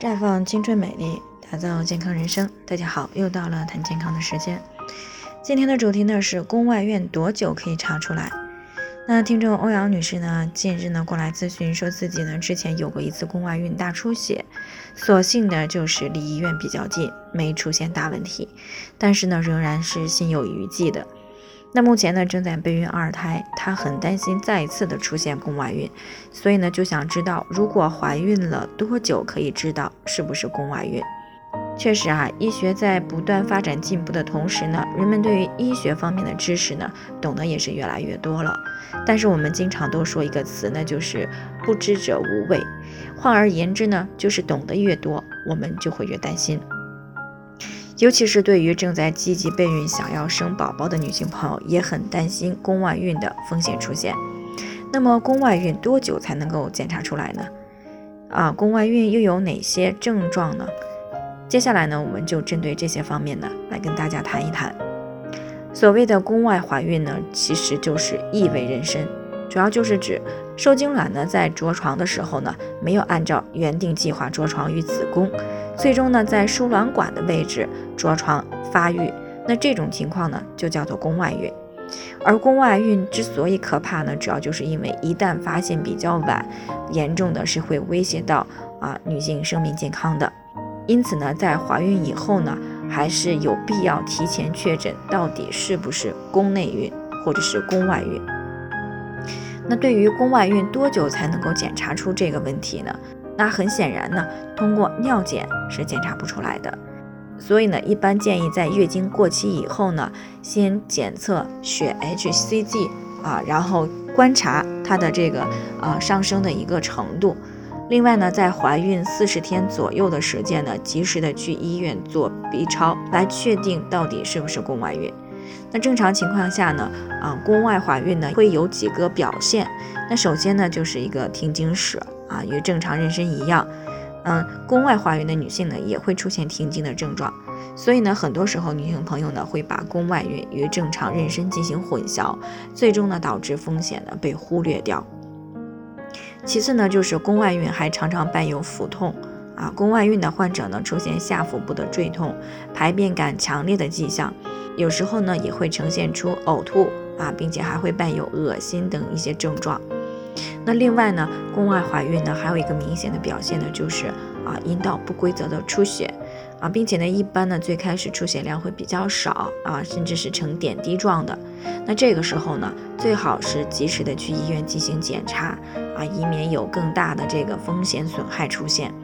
绽放青春美丽，打造健康人生。大家好，又到了谈健康的时间。今天的主题呢是宫外孕多久可以查出来？那听众欧阳女士呢，近日呢过来咨询，说自己呢之前有过一次宫外孕大出血，所幸呢就是离医院比较近，没出现大问题，但是呢仍然是心有余悸的。那目前呢正在备孕二胎，她很担心再一次的出现宫外孕，所以呢就想知道，如果怀孕了多久可以知道是不是宫外孕？确实啊，医学在不断发展进步的同时呢，人们对于医学方面的知识呢懂得也是越来越多了。但是我们经常都说一个词呢，就是不知者无畏。换而言之呢，就是懂得越多，我们就会越担心。尤其是对于正在积极备孕、想要生宝宝的女性朋友，也很担心宫外孕的风险出现。那么，宫外孕多久才能够检查出来呢？啊，宫外孕又有哪些症状呢？接下来呢，我们就针对这些方面呢，来跟大家谈一谈。所谓的宫外怀孕呢，其实就是异位妊娠，主要就是指受精卵呢在着床的时候呢，没有按照原定计划着床于子宫。最终呢，在输卵管的位置着床发育，那这种情况呢，就叫做宫外孕。而宫外孕之所以可怕呢，主要就是因为一旦发现比较晚，严重的是会威胁到啊女性生命健康的。因此呢，在怀孕以后呢，还是有必要提前确诊到底是不是宫内孕或者是宫外孕。那对于宫外孕多久才能够检查出这个问题呢？那很显然呢，通过尿检是检查不出来的，所以呢，一般建议在月经过期以后呢，先检测血 hCG 啊，然后观察它的这个呃上升的一个程度。另外呢，在怀孕四十天左右的时间呢，及时的去医院做 B 超，来确定到底是不是宫外孕。那正常情况下呢，啊，宫外怀孕呢会有几个表现。那首先呢，就是一个停经史。啊，与正常妊娠一样，嗯，宫外怀孕的女性呢也会出现停经的症状，所以呢，很多时候女性朋友呢会把宫外孕与正常妊娠进行混淆，最终呢导致风险呢被忽略掉。其次呢，就是宫外孕还常常伴有腹痛，啊，宫外孕的患者呢出现下腹部的坠痛、排便感强烈的迹象，有时候呢也会呈现出呕吐啊，并且还会伴有恶心等一些症状。那另外呢，宫外怀孕呢，还有一个明显的表现呢，就是啊，阴道不规则的出血啊，并且呢，一般呢，最开始出血量会比较少啊，甚至是呈点滴状的。那这个时候呢，最好是及时的去医院进行检查啊，以免有更大的这个风险损害出现。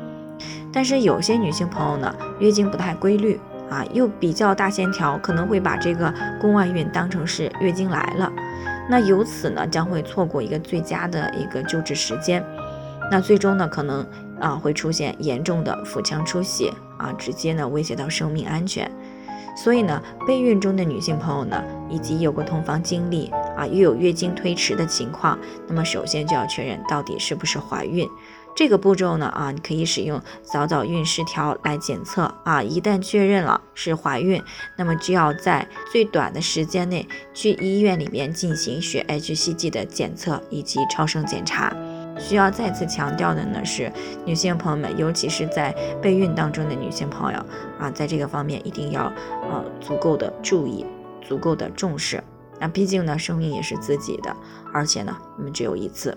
但是有些女性朋友呢，月经不太规律啊，又比较大线条，可能会把这个宫外孕当成是月经来了。那由此呢，将会错过一个最佳的一个救治时间，那最终呢，可能啊会出现严重的腹腔出血啊，直接呢威胁到生命安全。所以呢，备孕中的女性朋友呢，以及有过同房经历啊，又有月经推迟的情况，那么首先就要确认到底是不是怀孕。这个步骤呢，啊，你可以使用早早孕失调来检测啊。一旦确认了是怀孕，那么就要在最短的时间内去医院里面进行血 hCG 的检测以及超声检查。需要再次强调的呢是，女性朋友们，尤其是在备孕当中的女性朋友啊，在这个方面一定要呃足够的注意，足够的重视。那毕竟呢，生命也是自己的，而且呢，我们只有一次。